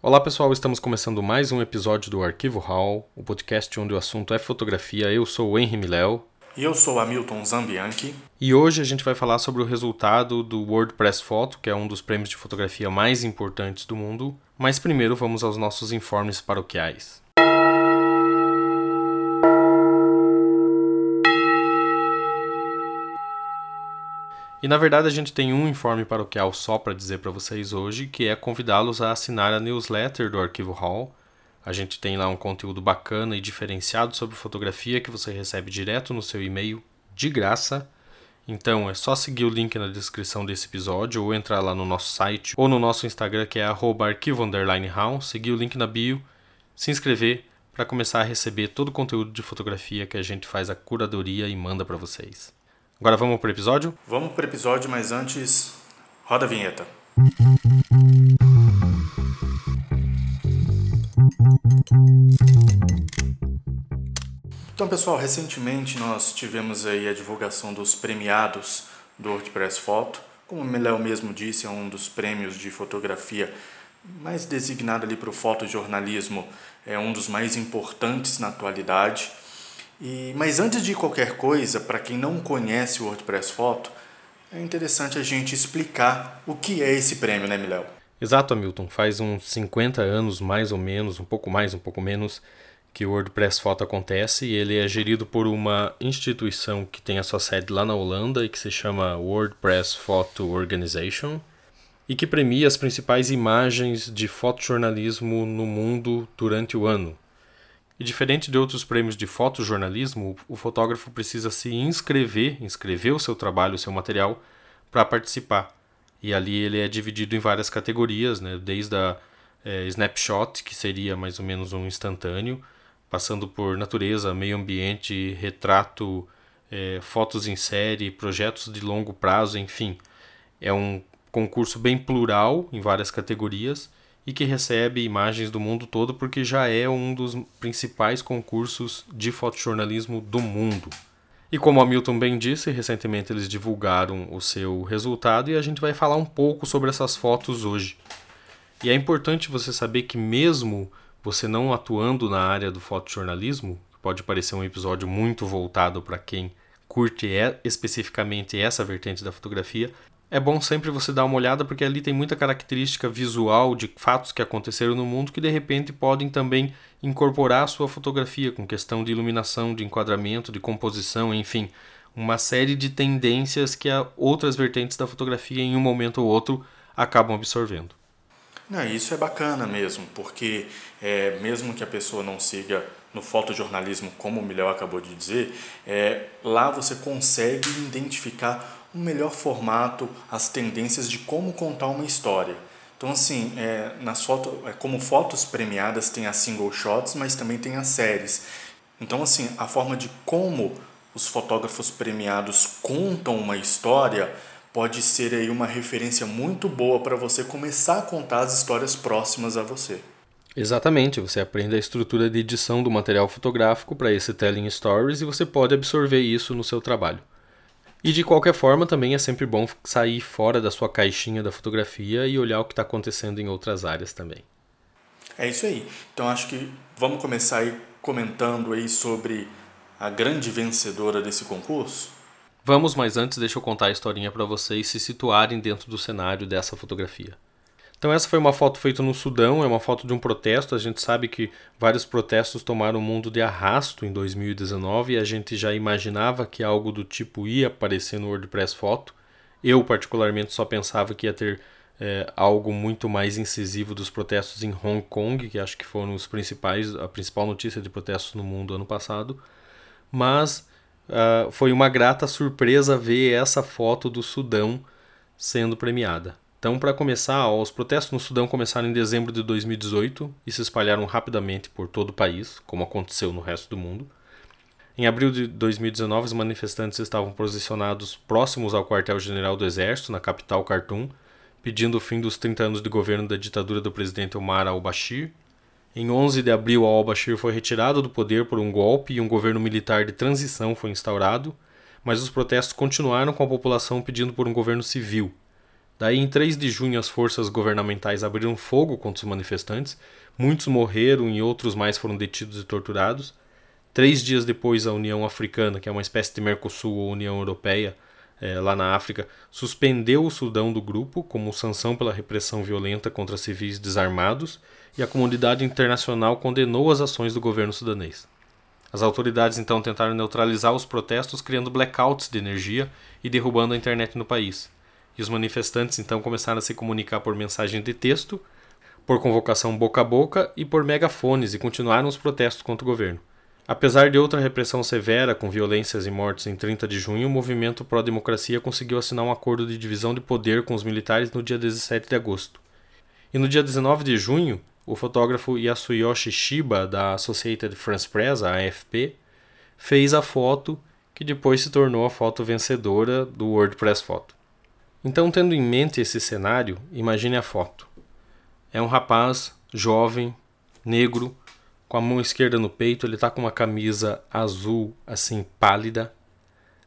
Olá pessoal, estamos começando mais um episódio do Arquivo Hall, o podcast onde o assunto é fotografia. Eu sou o Henry Miléo. E eu sou Hamilton Zambianchi. E hoje a gente vai falar sobre o resultado do WordPress Photo, que é um dos prêmios de fotografia mais importantes do mundo. Mas primeiro vamos aos nossos informes paroquiais. E na verdade a gente tem um informe paroquial só para dizer para vocês hoje, que é convidá-los a assinar a newsletter do Arquivo Hall. A gente tem lá um conteúdo bacana e diferenciado sobre fotografia que você recebe direto no seu e-mail de graça. Então é só seguir o link na descrição desse episódio ou entrar lá no nosso site ou no nosso Instagram que é arquivo_hall, seguir o link na bio, se inscrever para começar a receber todo o conteúdo de fotografia que a gente faz a curadoria e manda para vocês. Agora vamos pro episódio? Vamos pro episódio, mas antes, roda a vinheta. Então, pessoal, recentemente nós tivemos aí a divulgação dos premiados do WordPress Photo. Como o Meléo mesmo disse, é um dos prêmios de fotografia mais designado ali para o fotojornalismo, é um dos mais importantes na atualidade. E, mas antes de qualquer coisa, para quem não conhece o WordPress Photo, é interessante a gente explicar o que é esse prêmio, né, Miléo? Exato, Hamilton. Faz uns 50 anos, mais ou menos, um pouco mais, um pouco menos, que o WordPress Photo acontece e ele é gerido por uma instituição que tem a sua sede lá na Holanda e que se chama WordPress Photo Organization e que premia as principais imagens de fotojornalismo no mundo durante o ano. E diferente de outros prêmios de fotojornalismo, o fotógrafo precisa se inscrever, inscrever o seu trabalho, o seu material, para participar. E ali ele é dividido em várias categorias, né? desde a é, snapshot, que seria mais ou menos um instantâneo, passando por natureza, meio ambiente, retrato, é, fotos em série, projetos de longo prazo, enfim. É um concurso bem plural em várias categorias e que recebe imagens do mundo todo porque já é um dos principais concursos de fotojornalismo do mundo. E como a Milton bem disse, recentemente eles divulgaram o seu resultado e a gente vai falar um pouco sobre essas fotos hoje. E é importante você saber que mesmo você não atuando na área do fotojornalismo, pode parecer um episódio muito voltado para quem curte especificamente essa vertente da fotografia, é bom sempre você dar uma olhada porque ali tem muita característica visual de fatos que aconteceram no mundo que de repente podem também incorporar a sua fotografia com questão de iluminação, de enquadramento, de composição, enfim, uma série de tendências que outras vertentes da fotografia em um momento ou outro acabam absorvendo. Não, isso é bacana mesmo, porque é, mesmo que a pessoa não siga no fotojornalismo, como o Milhão acabou de dizer, é, lá você consegue identificar um melhor formato, as tendências de como contar uma história. Então, assim, é, nas foto, é, como fotos premiadas tem as single shots, mas também tem as séries. Então, assim, a forma de como os fotógrafos premiados contam uma história pode ser aí uma referência muito boa para você começar a contar as histórias próximas a você. Exatamente, você aprende a estrutura de edição do material fotográfico para esse telling stories e você pode absorver isso no seu trabalho. E de qualquer forma, também é sempre bom sair fora da sua caixinha da fotografia e olhar o que está acontecendo em outras áreas também. É isso aí. Então acho que vamos começar aí comentando aí sobre a grande vencedora desse concurso. Vamos, mas antes deixa eu contar a historinha para vocês se situarem dentro do cenário dessa fotografia. Então essa foi uma foto feita no Sudão, é uma foto de um protesto. A gente sabe que vários protestos tomaram o mundo de arrasto em 2019 e a gente já imaginava que algo do tipo ia aparecer no WordPress Foto. Eu particularmente só pensava que ia ter é, algo muito mais incisivo dos protestos em Hong Kong, que acho que foram os principais, a principal notícia de protestos no mundo ano passado. Mas uh, foi uma grata surpresa ver essa foto do Sudão sendo premiada. Então, para começar, os protestos no Sudão começaram em dezembro de 2018 e se espalharam rapidamente por todo o país, como aconteceu no resto do mundo. Em abril de 2019, os manifestantes estavam posicionados próximos ao quartel-general do Exército, na capital Khartoum, pedindo o fim dos 30 anos de governo da ditadura do presidente Omar al-Bashir. Em 11 de abril, al-Bashir foi retirado do poder por um golpe e um governo militar de transição foi instaurado, mas os protestos continuaram com a população pedindo por um governo civil, Daí, em 3 de junho, as forças governamentais abriram fogo contra os manifestantes. Muitos morreram e outros mais foram detidos e torturados. Três dias depois, a União Africana, que é uma espécie de Mercosul ou União Europeia, é, lá na África, suspendeu o Sudão do grupo como sanção pela repressão violenta contra civis desarmados e a comunidade internacional condenou as ações do governo sudanês. As autoridades então tentaram neutralizar os protestos, criando blackouts de energia e derrubando a internet no país. E os manifestantes então começaram a se comunicar por mensagem de texto, por convocação boca a boca e por megafones e continuaram os protestos contra o governo. Apesar de outra repressão severa, com violências e mortes em 30 de junho, o movimento pró-democracia conseguiu assinar um acordo de divisão de poder com os militares no dia 17 de agosto. E no dia 19 de junho, o fotógrafo Yasuyoshi Shiba, da Associated France Press, a AFP, fez a foto que depois se tornou a foto vencedora do WordPress Photo. Então, tendo em mente esse cenário, imagine a foto. É um rapaz jovem, negro, com a mão esquerda no peito, ele está com uma camisa azul, assim, pálida,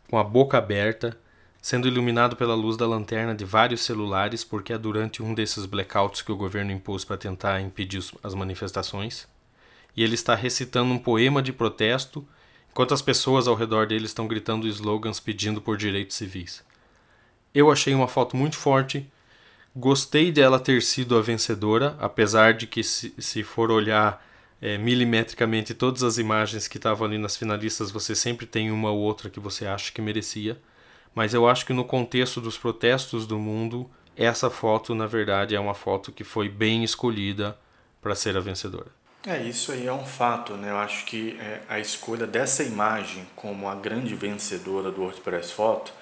com a boca aberta, sendo iluminado pela luz da lanterna de vários celulares, porque é durante um desses blackouts que o governo impôs para tentar impedir as manifestações. E ele está recitando um poema de protesto, enquanto as pessoas ao redor dele estão gritando slogans pedindo por direitos civis. Eu achei uma foto muito forte. Gostei dela ter sido a vencedora, apesar de que, se, se for olhar é, milimetricamente todas as imagens que estavam ali nas finalistas, você sempre tem uma ou outra que você acha que merecia. Mas eu acho que no contexto dos protestos do mundo, essa foto, na verdade, é uma foto que foi bem escolhida para ser a vencedora. É, isso aí é um fato, né? Eu acho que é, a escolha dessa imagem como a grande vencedora do WordPress Photo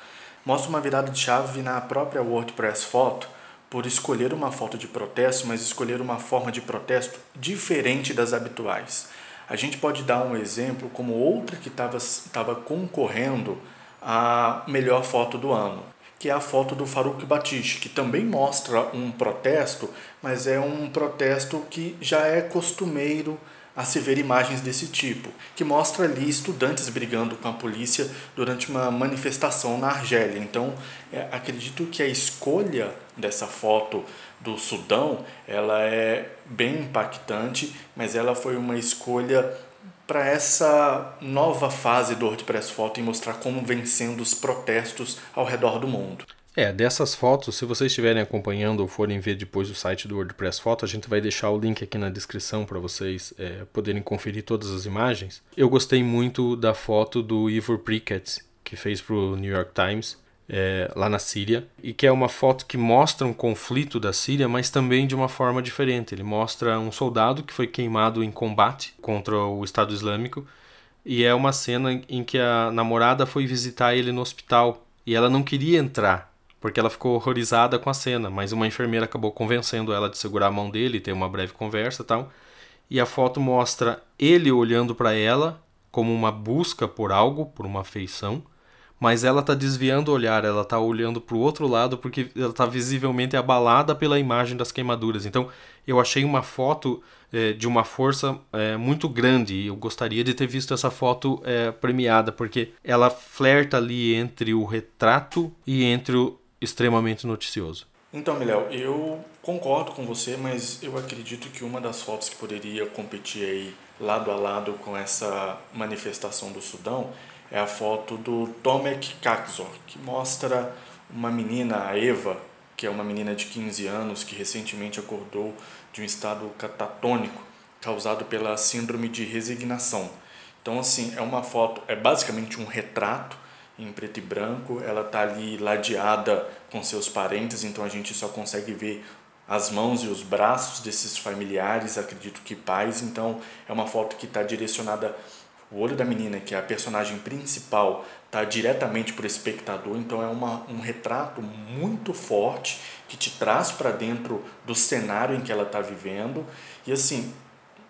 mostra uma virada de chave na própria WordPress Photo, por escolher uma foto de protesto, mas escolher uma forma de protesto diferente das habituais. A gente pode dar um exemplo como outra que estava concorrendo à melhor foto do ano, que é a foto do Farouk Batiste, que também mostra um protesto, mas é um protesto que já é costumeiro a se ver imagens desse tipo, que mostra ali estudantes brigando com a polícia durante uma manifestação na Argélia. Então, é, acredito que a escolha dessa foto do Sudão, ela é bem impactante, mas ela foi uma escolha para essa nova fase do WordPress Photo e mostrar como vencendo os protestos ao redor do mundo. É, dessas fotos, se vocês estiverem acompanhando ou forem ver depois o site do WordPress Photo, a gente vai deixar o link aqui na descrição para vocês é, poderem conferir todas as imagens. Eu gostei muito da foto do Ivor Prickett, que fez para o New York Times, é, lá na Síria, e que é uma foto que mostra um conflito da Síria, mas também de uma forma diferente. Ele mostra um soldado que foi queimado em combate contra o Estado Islâmico, e é uma cena em que a namorada foi visitar ele no hospital e ela não queria entrar porque ela ficou horrorizada com a cena, mas uma enfermeira acabou convencendo ela de segurar a mão dele e ter uma breve conversa e tal. E a foto mostra ele olhando para ela como uma busca por algo, por uma afeição, mas ela está desviando o olhar, ela está olhando para o outro lado porque ela está visivelmente abalada pela imagem das queimaduras. Então eu achei uma foto é, de uma força é, muito grande e eu gostaria de ter visto essa foto é, premiada porque ela flerta ali entre o retrato e entre o, extremamente noticioso. Então, Miléo, eu concordo com você, mas eu acredito que uma das fotos que poderia competir aí lado a lado com essa manifestação do Sudão é a foto do Tomek Kakzor, que mostra uma menina, a Eva, que é uma menina de 15 anos que recentemente acordou de um estado catatônico causado pela síndrome de resignação. Então, assim, é uma foto, é basicamente um retrato em preto e branco, ela está ali ladeada com seus parentes, então a gente só consegue ver as mãos e os braços desses familiares, acredito que pais, então é uma foto que está direcionada o olho da menina, que é a personagem principal, está diretamente para o espectador, então é uma, um retrato muito forte que te traz para dentro do cenário em que ela está vivendo. E assim,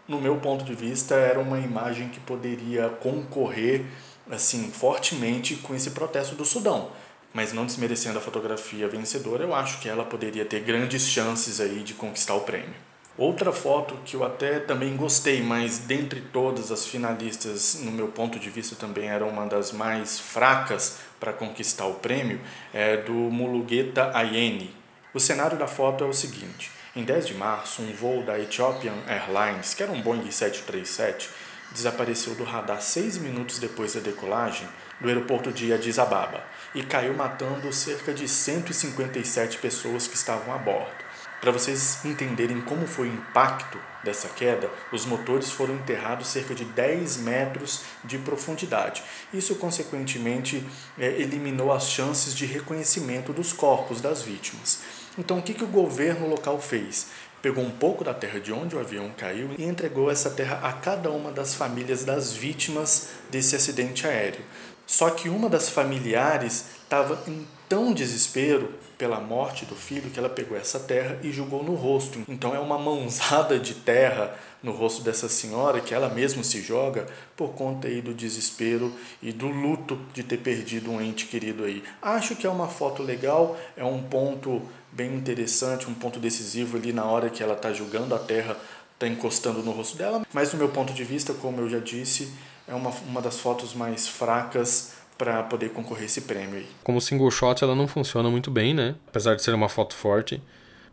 no meu ponto de vista, era uma imagem que poderia concorrer assim fortemente com esse protesto do Sudão. Mas não desmerecendo a fotografia vencedora, eu acho que ela poderia ter grandes chances aí de conquistar o prêmio. Outra foto que eu até também gostei, mas dentre todas as finalistas, no meu ponto de vista também era uma das mais fracas para conquistar o prêmio, é do Mulugeta Ayeni, O cenário da foto é o seguinte: em 10 de março, um voo da Ethiopian Airlines, que era um Boeing 737, desapareceu do radar seis minutos depois da decolagem do aeroporto de Addis Ababa e caiu matando cerca de 157 pessoas que estavam a bordo. Para vocês entenderem como foi o impacto dessa queda, os motores foram enterrados cerca de 10 metros de profundidade. Isso, consequentemente, é, eliminou as chances de reconhecimento dos corpos das vítimas. Então, o que, que o governo local fez? Pegou um pouco da terra de onde o avião caiu e entregou essa terra a cada uma das famílias das vítimas desse acidente aéreo. Só que uma das familiares estava em tão desespero pela morte do filho que ela pegou essa terra e jogou no rosto. Então é uma mãozada de terra no rosto dessa senhora que ela mesma se joga por conta aí do desespero e do luto de ter perdido um ente querido aí. Acho que é uma foto legal, é um ponto bem interessante, um ponto decisivo ali na hora que ela está julgando a terra, está encostando no rosto dela. Mas, do meu ponto de vista, como eu já disse, é uma, uma das fotos mais fracas para poder concorrer esse prêmio aí. Como single shot, ela não funciona muito bem, né? Apesar de ser uma foto forte.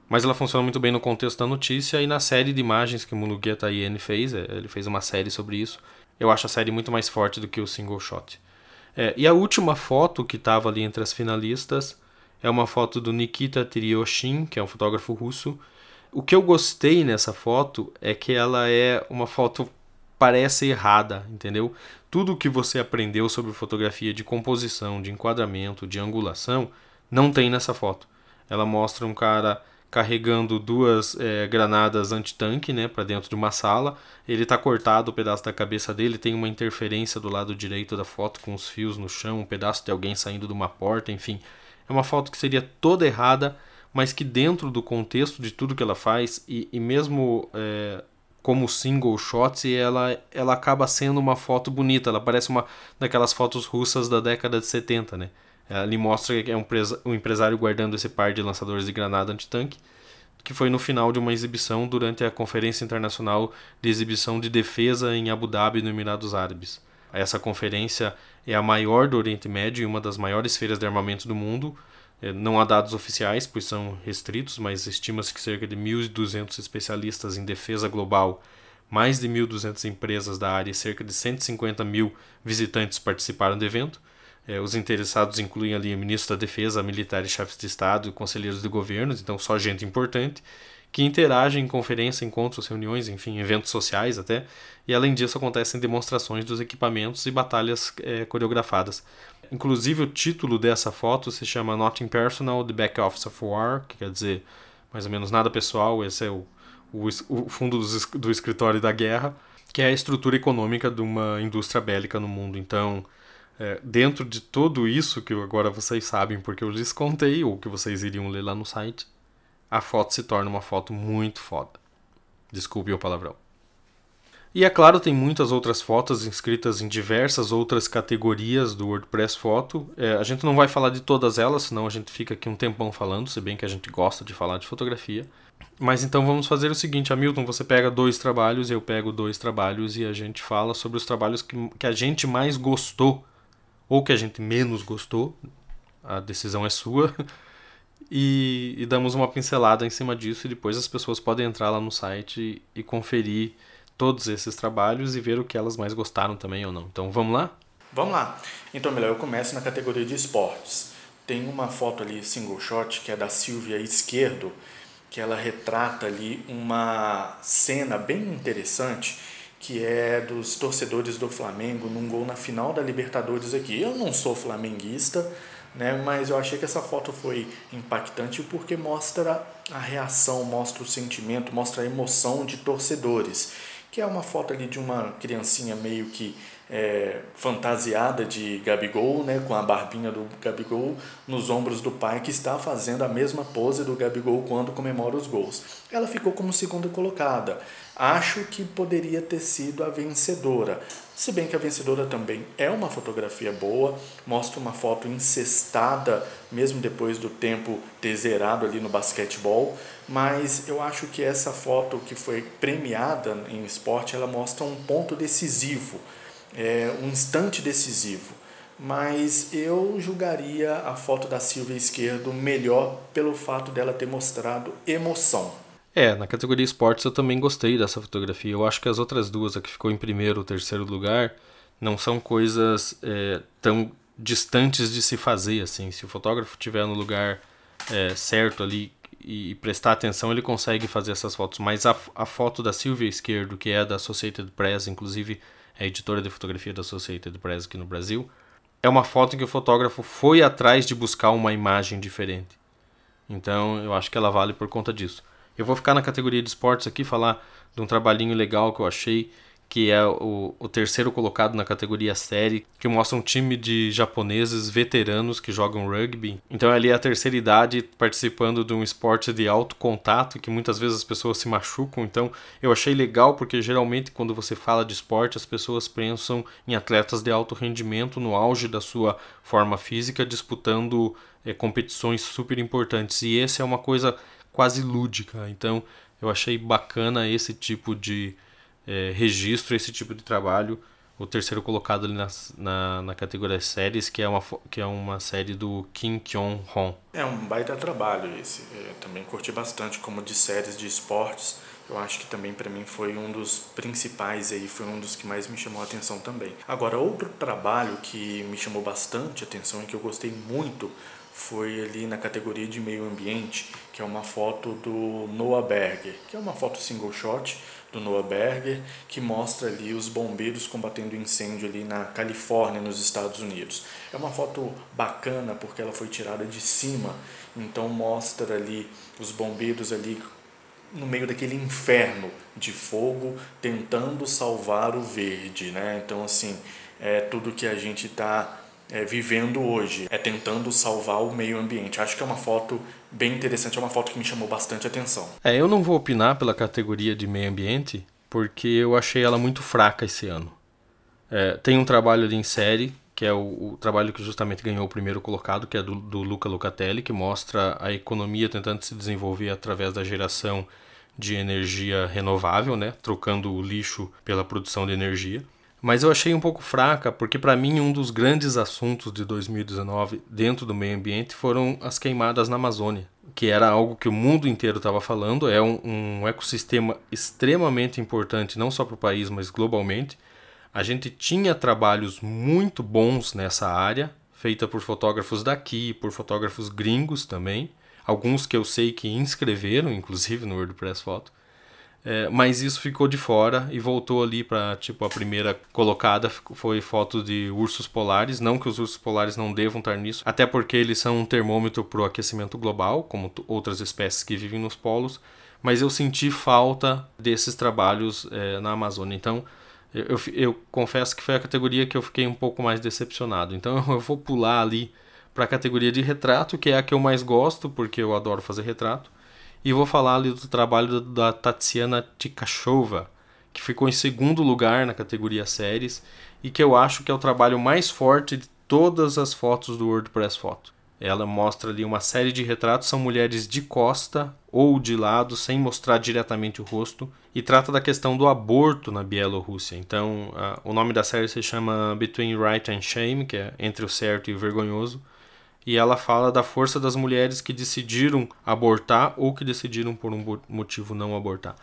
Mas ela funciona muito bem no contexto da notícia e na série de imagens que o Mulugueta Iene fez. É, ele fez uma série sobre isso. Eu acho a série muito mais forte do que o single shot. É, e a última foto que estava ali entre as finalistas é uma foto do Nikita Tiryoshin, que é um fotógrafo russo. O que eu gostei nessa foto é que ela é uma foto parece errada, entendeu? Tudo que você aprendeu sobre fotografia de composição, de enquadramento, de angulação, não tem nessa foto. Ela mostra um cara carregando duas é, granadas antitanque né, para dentro de uma sala. Ele está cortado o pedaço da cabeça dele, tem uma interferência do lado direito da foto com os fios no chão, um pedaço de alguém saindo de uma porta, enfim. É uma foto que seria toda errada, mas que dentro do contexto de tudo que ela faz, e, e mesmo é, como single shots, ela, ela acaba sendo uma foto bonita. Ela parece uma daquelas fotos russas da década de 70, né? Ali mostra que é um, um empresário guardando esse par de lançadores de granada antitanque, que foi no final de uma exibição durante a Conferência Internacional de Exibição de Defesa em Abu Dhabi, no Emirados Árabes. Essa conferência é a maior do Oriente Médio e uma das maiores feiras de armamento do mundo. É, não há dados oficiais, pois são restritos, mas estima-se que cerca de 1.200 especialistas em defesa global, mais de 1.200 empresas da área e cerca de 150 mil visitantes participaram do evento. É, os interessados incluem ali o ministro da Defesa, militares, chefes de Estado e conselheiros de governos, então só gente importante que interagem em conferência, encontros, reuniões, enfim, eventos sociais até. E além disso, acontecem demonstrações dos equipamentos e batalhas é, coreografadas. Inclusive, o título dessa foto se chama Nothing Personal, The Back Office of War, que quer dizer mais ou menos nada pessoal, esse é o, o, o fundo do, do escritório da guerra, que é a estrutura econômica de uma indústria bélica no mundo. Então, é, dentro de tudo isso que agora vocês sabem porque eu lhes contei, ou que vocês iriam ler lá no site, a foto se torna uma foto muito foda. Desculpe o palavrão. E é claro, tem muitas outras fotos inscritas em diversas outras categorias do WordPress Foto. É, a gente não vai falar de todas elas, senão a gente fica aqui um tempão falando, se bem que a gente gosta de falar de fotografia. Mas então vamos fazer o seguinte, Hamilton, você pega dois trabalhos, eu pego dois trabalhos e a gente fala sobre os trabalhos que, que a gente mais gostou ou que a gente menos gostou. A decisão é sua. e, e, damos uma pincelada em cima disso e depois as pessoas podem entrar lá no site e, e conferir todos esses trabalhos e ver o que elas mais gostaram também ou não. Então vamos lá? Vamos lá. Então, melhor, eu começo na categoria de esportes. Tem uma foto ali, single shot, que é da Silvia Esquerdo, que ela retrata ali uma cena bem interessante, que é dos torcedores do Flamengo num gol na final da Libertadores aqui. Eu não sou flamenguista, né? Mas eu achei que essa foto foi impactante porque mostra a reação, mostra o sentimento, mostra a emoção de torcedores. Que é uma foto ali de uma criancinha meio que é, fantasiada de Gabigol, né, com a barbinha do Gabigol nos ombros do pai, que está fazendo a mesma pose do Gabigol quando comemora os gols. Ela ficou como segunda colocada. Acho que poderia ter sido a vencedora. Se bem que a vencedora também é uma fotografia boa, mostra uma foto incestada, mesmo depois do tempo ter zerado ali no basquetebol, mas eu acho que essa foto que foi premiada em esporte, ela mostra um ponto decisivo, é, um instante decisivo. mas eu julgaria a foto da Silvia Esquerdo melhor pelo fato dela ter mostrado emoção. É, na categoria esportes eu também gostei dessa fotografia. Eu acho que as outras duas, a que ficou em primeiro ou terceiro lugar, não são coisas é, tão distantes de se fazer assim. Se o fotógrafo estiver no lugar é, certo ali e prestar atenção, ele consegue fazer essas fotos. Mas a, a foto da Silvia Esquerdo, que é da Associated Press, inclusive é editora de fotografia da Associated Press aqui no Brasil, é uma foto em que o fotógrafo foi atrás de buscar uma imagem diferente. Então eu acho que ela vale por conta disso. Eu vou ficar na categoria de esportes aqui, falar de um trabalhinho legal que eu achei, que é o, o terceiro colocado na categoria série, que mostra um time de japoneses veteranos que jogam rugby. Então ali é a terceira idade participando de um esporte de alto contato, que muitas vezes as pessoas se machucam. Então eu achei legal porque geralmente quando você fala de esporte, as pessoas pensam em atletas de alto rendimento no auge da sua forma física, disputando é, competições super importantes. E esse é uma coisa quase lúdica. Então eu achei bacana esse tipo de é, registro, esse tipo de trabalho. O terceiro colocado ali na, na, na, categoria séries, que é, uma, que é uma série do Kim Kyung-hon. É um baita trabalho esse. Eu também curti bastante como de séries de esportes. Eu acho que também para mim foi um dos principais aí, foi um dos que mais me chamou a atenção também. Agora, outro trabalho que me chamou bastante atenção e que eu gostei muito foi ali na categoria de meio ambiente, que é uma foto do Noah Berger, que é uma foto single shot do Noah Berger, que mostra ali os bombeiros combatendo incêndio ali na Califórnia, nos Estados Unidos. É uma foto bacana porque ela foi tirada de cima, então mostra ali os bombeiros ali no meio daquele inferno de fogo tentando salvar o verde, né? Então assim, é tudo que a gente está é, vivendo hoje, é tentando salvar o meio ambiente. Acho que é uma foto bem interessante, é uma foto que me chamou bastante atenção. É, eu não vou opinar pela categoria de meio ambiente, porque eu achei ela muito fraca esse ano. É, tem um trabalho ali em série, que é o, o, trabalho que justamente ganhou o primeiro colocado, que é do, do Luca Lucatelli, que mostra a economia tentando se desenvolver através da geração de energia renovável, né, trocando o lixo pela produção de energia mas eu achei um pouco fraca, porque para mim um dos grandes assuntos de 2019 dentro do meio ambiente foram as queimadas na Amazônia, que era algo que o mundo inteiro estava falando, é um, um ecossistema extremamente importante não só para o país, mas globalmente. A gente tinha trabalhos muito bons nessa área, feita por fotógrafos daqui, por fotógrafos gringos também, alguns que eu sei que inscreveram, inclusive no WordPress Photo. É, mas isso ficou de fora e voltou ali para tipo a primeira colocada foi foto de ursos polares, não que os ursos polares não devam estar nisso, até porque eles são um termômetro para o aquecimento global, como outras espécies que vivem nos polos, mas eu senti falta desses trabalhos é, na Amazônia. Então eu, eu, confesso que foi a categoria que eu fiquei um pouco mais decepcionado. Então eu vou pular ali para a categoria de retrato, que é a que eu mais gosto, porque eu adoro fazer retrato. E vou falar ali do trabalho da Tatiana Tikachova, que ficou em segundo lugar na categoria séries e que eu acho que é o trabalho mais forte de todas as fotos do WordPress Photo. Ela mostra ali uma série de retratos, são mulheres de costa ou de lado, sem mostrar diretamente o rosto, e trata da questão do aborto na Bielorrússia. Então, a, o nome da série se chama Between Right and Shame, que é entre o certo e o vergonhoso e ela fala da força das mulheres que decidiram abortar ou que decidiram por um motivo não abortar.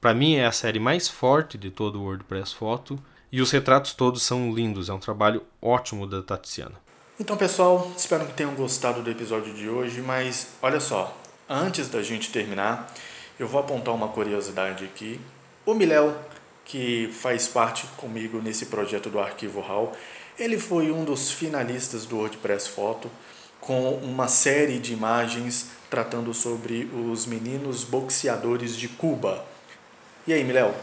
Para mim é a série mais forte de todo o WordPress Photo e os retratos todos são lindos, é um trabalho ótimo da Tatiana. Então, pessoal, espero que tenham gostado do episódio de hoje, mas olha só, antes da gente terminar, eu vou apontar uma curiosidade aqui. O Miléo, que faz parte comigo nesse projeto do Arquivo RAW, ele foi um dos finalistas do WordPress Photo com uma série de imagens tratando sobre os meninos boxeadores de Cuba. E aí, Miléo?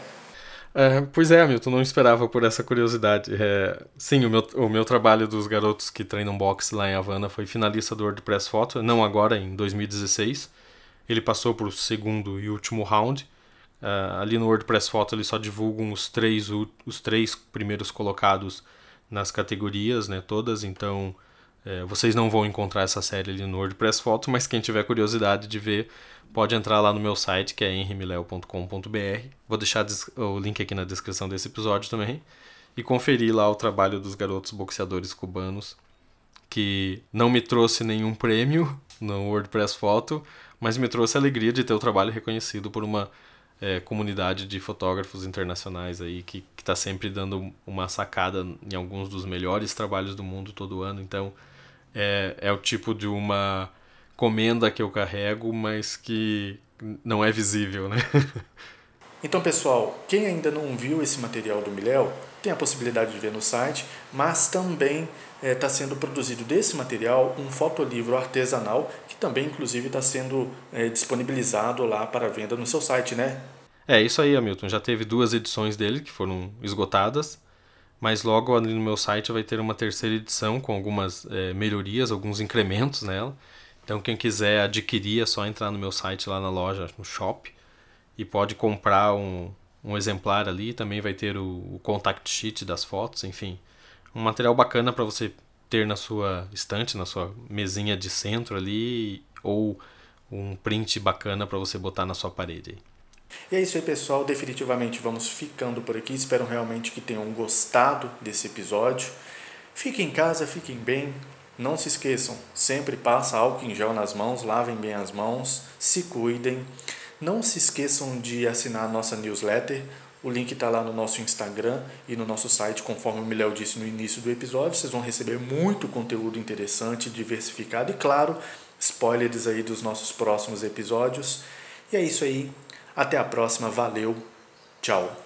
É, pois é, Milton, não esperava por essa curiosidade. É, sim, o meu, o meu trabalho dos garotos que treinam boxe lá em Havana foi finalista do WordPress Photo, não agora, em 2016. Ele passou para o segundo e último round. Uh, ali no WordPress Photo eles só divulgam os três, os três primeiros colocados nas categorias, né, todas, então é, vocês não vão encontrar essa série ali no WordPress Photo, mas quem tiver curiosidade de ver, pode entrar lá no meu site, que é henrimileo.com.br. Vou deixar o link aqui na descrição desse episódio também. e conferir lá o trabalho dos garotos boxeadores cubanos, que não me trouxe nenhum prêmio no WordPress Photo, mas me trouxe a alegria de ter o trabalho reconhecido por uma é, comunidade de fotógrafos internacionais aí que está sempre dando uma sacada em alguns dos melhores trabalhos do mundo todo ano. Então é, é o tipo de uma comenda que eu carrego, mas que não é visível, né? Então, pessoal, quem ainda não viu esse material do Miléo, tem a possibilidade de ver no site, mas também está é, sendo produzido desse material um fotolivro artesanal, que também, inclusive, está sendo é, disponibilizado lá para venda no seu site, né? É, isso aí, Hamilton. Já teve duas edições dele que foram esgotadas, mas logo ali no meu site vai ter uma terceira edição com algumas é, melhorias, alguns incrementos nela. Então, quem quiser adquirir é só entrar no meu site lá na loja, no shop, e pode comprar um, um exemplar ali. Também vai ter o, o contact sheet das fotos, enfim. Um material bacana para você ter na sua estante, na sua mesinha de centro ali, ou um print bacana para você botar na sua parede. E é isso aí, pessoal. Definitivamente vamos ficando por aqui. Espero realmente que tenham gostado desse episódio. Fiquem em casa, fiquem bem. Não se esqueçam, sempre passa álcool em gel nas mãos, lavem bem as mãos, se cuidem. Não se esqueçam de assinar a nossa newsletter. O link está lá no nosso Instagram e no nosso site, conforme o Miléo disse no início do episódio. Vocês vão receber muito conteúdo interessante, diversificado e, claro, spoilers aí dos nossos próximos episódios. E é isso aí. Até a próxima. Valeu. Tchau.